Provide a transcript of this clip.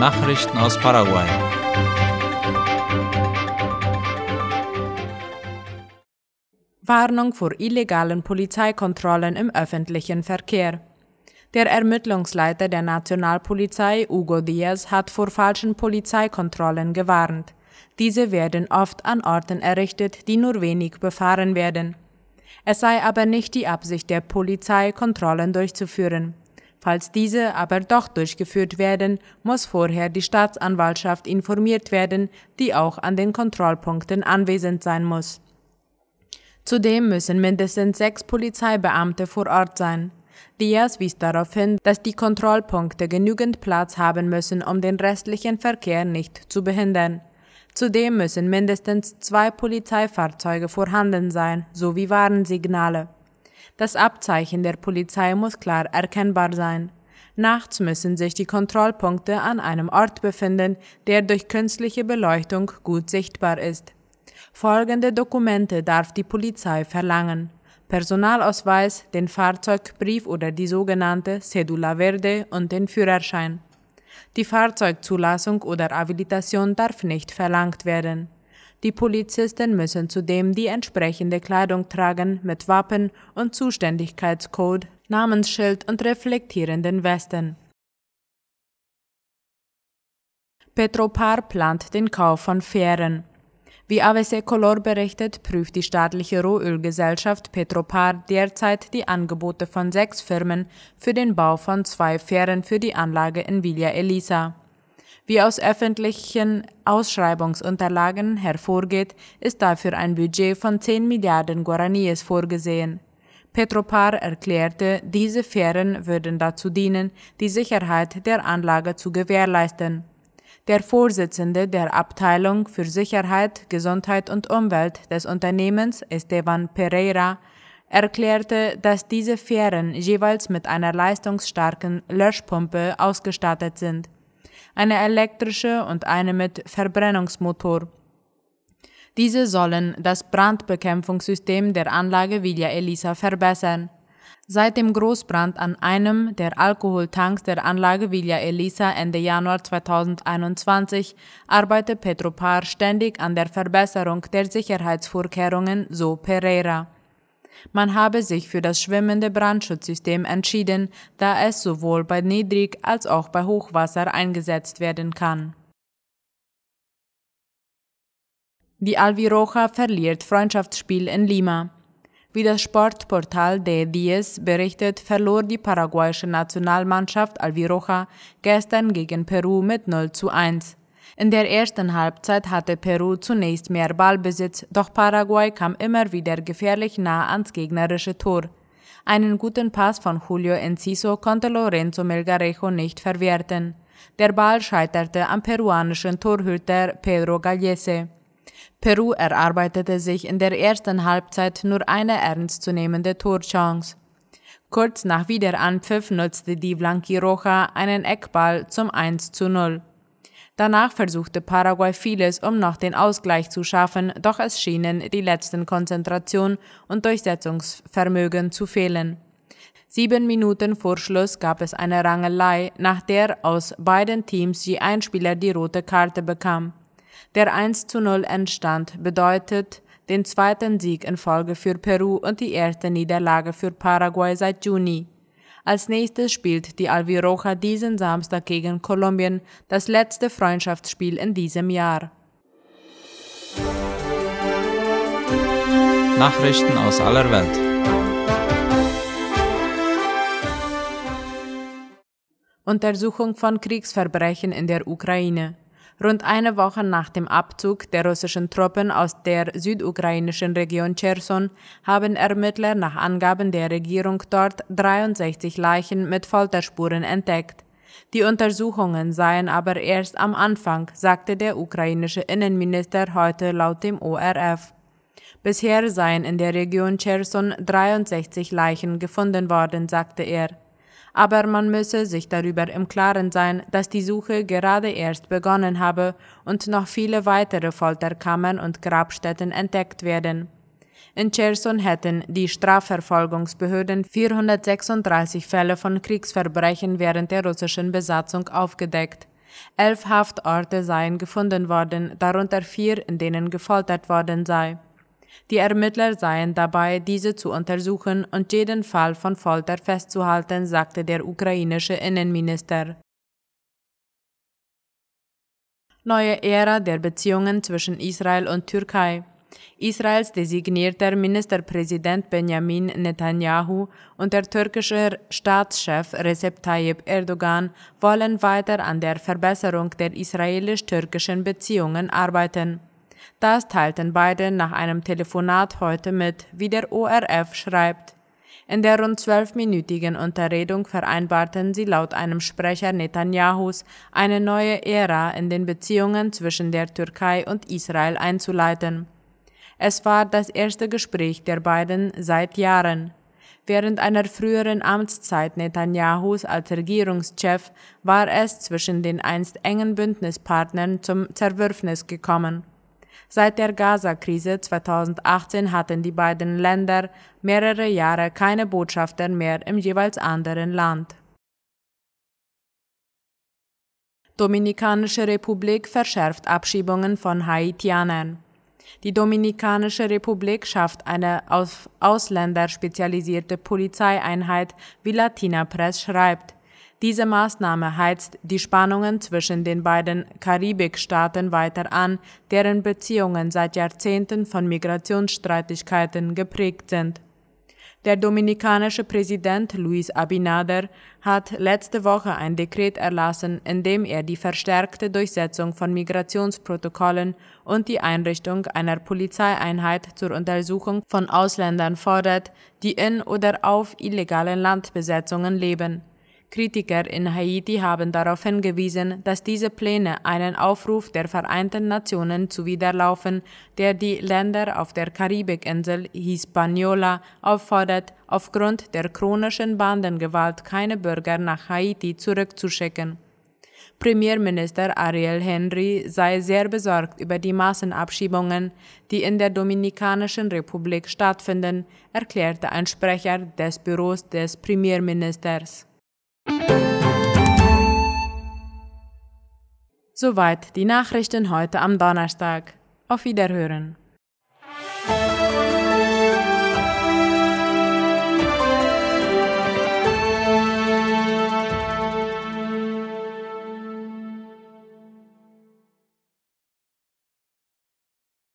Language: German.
Nachrichten aus Paraguay. Warnung vor illegalen Polizeikontrollen im öffentlichen Verkehr. Der Ermittlungsleiter der Nationalpolizei, Hugo Diaz, hat vor falschen Polizeikontrollen gewarnt. Diese werden oft an Orten errichtet, die nur wenig befahren werden. Es sei aber nicht die Absicht der Polizei, Kontrollen durchzuführen. Falls diese aber doch durchgeführt werden, muss vorher die Staatsanwaltschaft informiert werden, die auch an den Kontrollpunkten anwesend sein muss. Zudem müssen mindestens sechs Polizeibeamte vor Ort sein. Diaz wies darauf hin, dass die Kontrollpunkte genügend Platz haben müssen, um den restlichen Verkehr nicht zu behindern. Zudem müssen mindestens zwei Polizeifahrzeuge vorhanden sein, sowie Warnsignale. Das Abzeichen der Polizei muss klar erkennbar sein. Nachts müssen sich die Kontrollpunkte an einem Ort befinden, der durch künstliche Beleuchtung gut sichtbar ist. Folgende Dokumente darf die Polizei verlangen. Personalausweis, den Fahrzeugbrief oder die sogenannte Cedula Verde und den Führerschein. Die Fahrzeugzulassung oder Habilitation darf nicht verlangt werden. Die Polizisten müssen zudem die entsprechende Kleidung tragen mit Wappen und Zuständigkeitscode, Namensschild und reflektierenden Westen. Petropar plant den Kauf von Fähren. Wie AVC Color berichtet, prüft die staatliche Rohölgesellschaft Petropar derzeit die Angebote von sechs Firmen für den Bau von zwei Fähren für die Anlage in Villa Elisa. Wie aus öffentlichen Ausschreibungsunterlagen hervorgeht, ist dafür ein Budget von 10 Milliarden Guaraníes vorgesehen. Petropar erklärte, diese Fähren würden dazu dienen, die Sicherheit der Anlage zu gewährleisten. Der Vorsitzende der Abteilung für Sicherheit, Gesundheit und Umwelt des Unternehmens, Esteban Pereira, erklärte, dass diese Fähren jeweils mit einer leistungsstarken Löschpumpe ausgestattet sind, eine elektrische und eine mit Verbrennungsmotor. Diese sollen das Brandbekämpfungssystem der Anlage Villa Elisa verbessern. Seit dem Großbrand an einem der Alkoholtanks der Anlage Villa Elisa Ende Januar 2021 arbeitet Petropar ständig an der Verbesserung der Sicherheitsvorkehrungen, so Pereira. Man habe sich für das schwimmende Brandschutzsystem entschieden, da es sowohl bei Niedrig- als auch bei Hochwasser eingesetzt werden kann. Die Alviroja verliert Freundschaftsspiel in Lima. Wie das Sportportal De Diez berichtet, verlor die paraguayische Nationalmannschaft Alviroja gestern gegen Peru mit 0 zu 1. In der ersten Halbzeit hatte Peru zunächst mehr Ballbesitz, doch Paraguay kam immer wieder gefährlich nah ans gegnerische Tor. Einen guten Pass von Julio Enciso konnte Lorenzo Melgarejo nicht verwerten. Der Ball scheiterte am peruanischen Torhüter Pedro Gallese. Peru erarbeitete sich in der ersten Halbzeit nur eine ernstzunehmende Torchance. Kurz nach Wiederanpfiff nutzte die Blanquiroja einen Eckball zum 1 zu 0. Danach versuchte Paraguay vieles, um noch den Ausgleich zu schaffen, doch es schienen die letzten Konzentration und Durchsetzungsvermögen zu fehlen. Sieben Minuten vor Schluss gab es eine Rangelei, nach der aus beiden Teams je ein Spieler die rote Karte bekam. Der 1 zu 0 Endstand bedeutet den zweiten Sieg in Folge für Peru und die erste Niederlage für Paraguay seit Juni. Als nächstes spielt die Alviroja diesen Samstag gegen Kolumbien, das letzte Freundschaftsspiel in diesem Jahr. Nachrichten aus aller Welt. Untersuchung von Kriegsverbrechen in der Ukraine. Rund eine Woche nach dem Abzug der russischen Truppen aus der südukrainischen Region Cherson haben Ermittler nach Angaben der Regierung dort 63 Leichen mit Folterspuren entdeckt. Die Untersuchungen seien aber erst am Anfang, sagte der ukrainische Innenminister heute laut dem ORF. Bisher seien in der Region Cherson 63 Leichen gefunden worden, sagte er aber man müsse sich darüber im Klaren sein, dass die Suche gerade erst begonnen habe und noch viele weitere Folterkammern und Grabstätten entdeckt werden. In Cherson hätten die Strafverfolgungsbehörden 436 Fälle von Kriegsverbrechen während der russischen Besatzung aufgedeckt. Elf Haftorte seien gefunden worden, darunter vier, in denen gefoltert worden sei. Die Ermittler seien dabei, diese zu untersuchen und jeden Fall von Folter festzuhalten, sagte der ukrainische Innenminister. Neue Ära der Beziehungen zwischen Israel und Türkei. Israels designierter Ministerpräsident Benjamin Netanyahu und der türkische Staatschef Recep Tayyip Erdogan wollen weiter an der Verbesserung der israelisch-türkischen Beziehungen arbeiten. Das teilten beide nach einem Telefonat heute mit, wie der ORF schreibt. In der rund zwölfminütigen Unterredung vereinbarten sie laut einem Sprecher Netanyahus, eine neue Ära in den Beziehungen zwischen der Türkei und Israel einzuleiten. Es war das erste Gespräch der beiden seit Jahren. Während einer früheren Amtszeit Netanyahus als Regierungschef war es zwischen den einst engen Bündnispartnern zum Zerwürfnis gekommen. Seit der Gaza-Krise 2018 hatten die beiden Länder mehrere Jahre keine Botschafter mehr im jeweils anderen Land. Dominikanische Republik verschärft Abschiebungen von Haitianern. Die Dominikanische Republik schafft eine auf Ausländer spezialisierte Polizeieinheit, wie Latina Press schreibt. Diese Maßnahme heizt die Spannungen zwischen den beiden Karibikstaaten weiter an, deren Beziehungen seit Jahrzehnten von Migrationsstreitigkeiten geprägt sind. Der dominikanische Präsident Luis Abinader hat letzte Woche ein Dekret erlassen, in dem er die verstärkte Durchsetzung von Migrationsprotokollen und die Einrichtung einer Polizeieinheit zur Untersuchung von Ausländern fordert, die in oder auf illegalen Landbesetzungen leben. Kritiker in Haiti haben darauf hingewiesen, dass diese Pläne einen Aufruf der Vereinten Nationen zuwiderlaufen, der die Länder auf der Karibikinsel Hispaniola auffordert, aufgrund der chronischen Bandengewalt keine Bürger nach Haiti zurückzuschicken. Premierminister Ariel Henry sei sehr besorgt über die Massenabschiebungen, die in der Dominikanischen Republik stattfinden, erklärte ein Sprecher des Büros des Premierministers. Soweit die Nachrichten heute am Donnerstag. Auf Wiederhören.